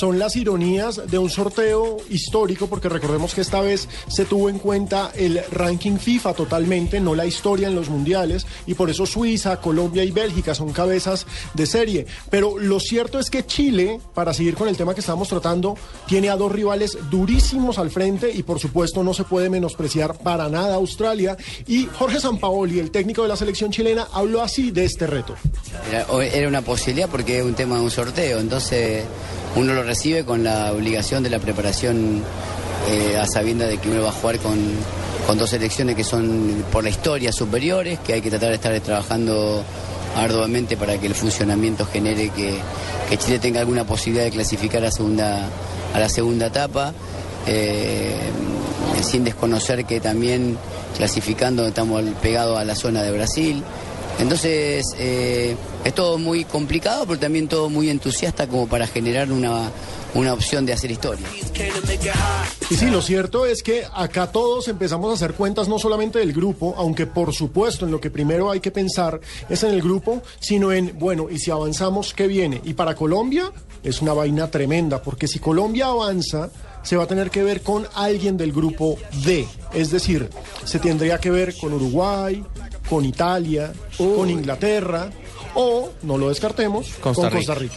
Son las ironías de un sorteo histórico, porque recordemos que esta vez se tuvo en cuenta el ranking FIFA totalmente, no la historia en los mundiales, y por eso Suiza, Colombia y Bélgica son cabezas de serie. Pero lo cierto es que Chile, para seguir con el tema que estamos tratando, tiene a dos rivales durísimos al frente y por supuesto no se puede menospreciar para nada Australia. Y Jorge Sampaoli, el técnico de la selección chilena, habló así de este reto. Era, era una posibilidad porque es un tema de un sorteo, entonces uno lo recibe con la obligación de la preparación eh, a sabienda de que uno va a jugar con, dos selecciones que son por la historia superiores, que hay que tratar de estar trabajando arduamente para que el funcionamiento genere que, que Chile tenga alguna posibilidad de clasificar a, segunda, a la segunda etapa, eh, sin desconocer que también clasificando estamos pegados a la zona de Brasil. Entonces, eh, es todo muy complicado, pero también todo muy entusiasta como para generar una, una opción de hacer historia. Y sí, lo cierto es que acá todos empezamos a hacer cuentas no solamente del grupo, aunque por supuesto en lo que primero hay que pensar es en el grupo, sino en, bueno, y si avanzamos, ¿qué viene? Y para Colombia es una vaina tremenda, porque si Colombia avanza, se va a tener que ver con alguien del grupo D, es decir, se tendría que ver con Uruguay, con Italia, con Inglaterra o, no lo descartemos, con Costa Rica.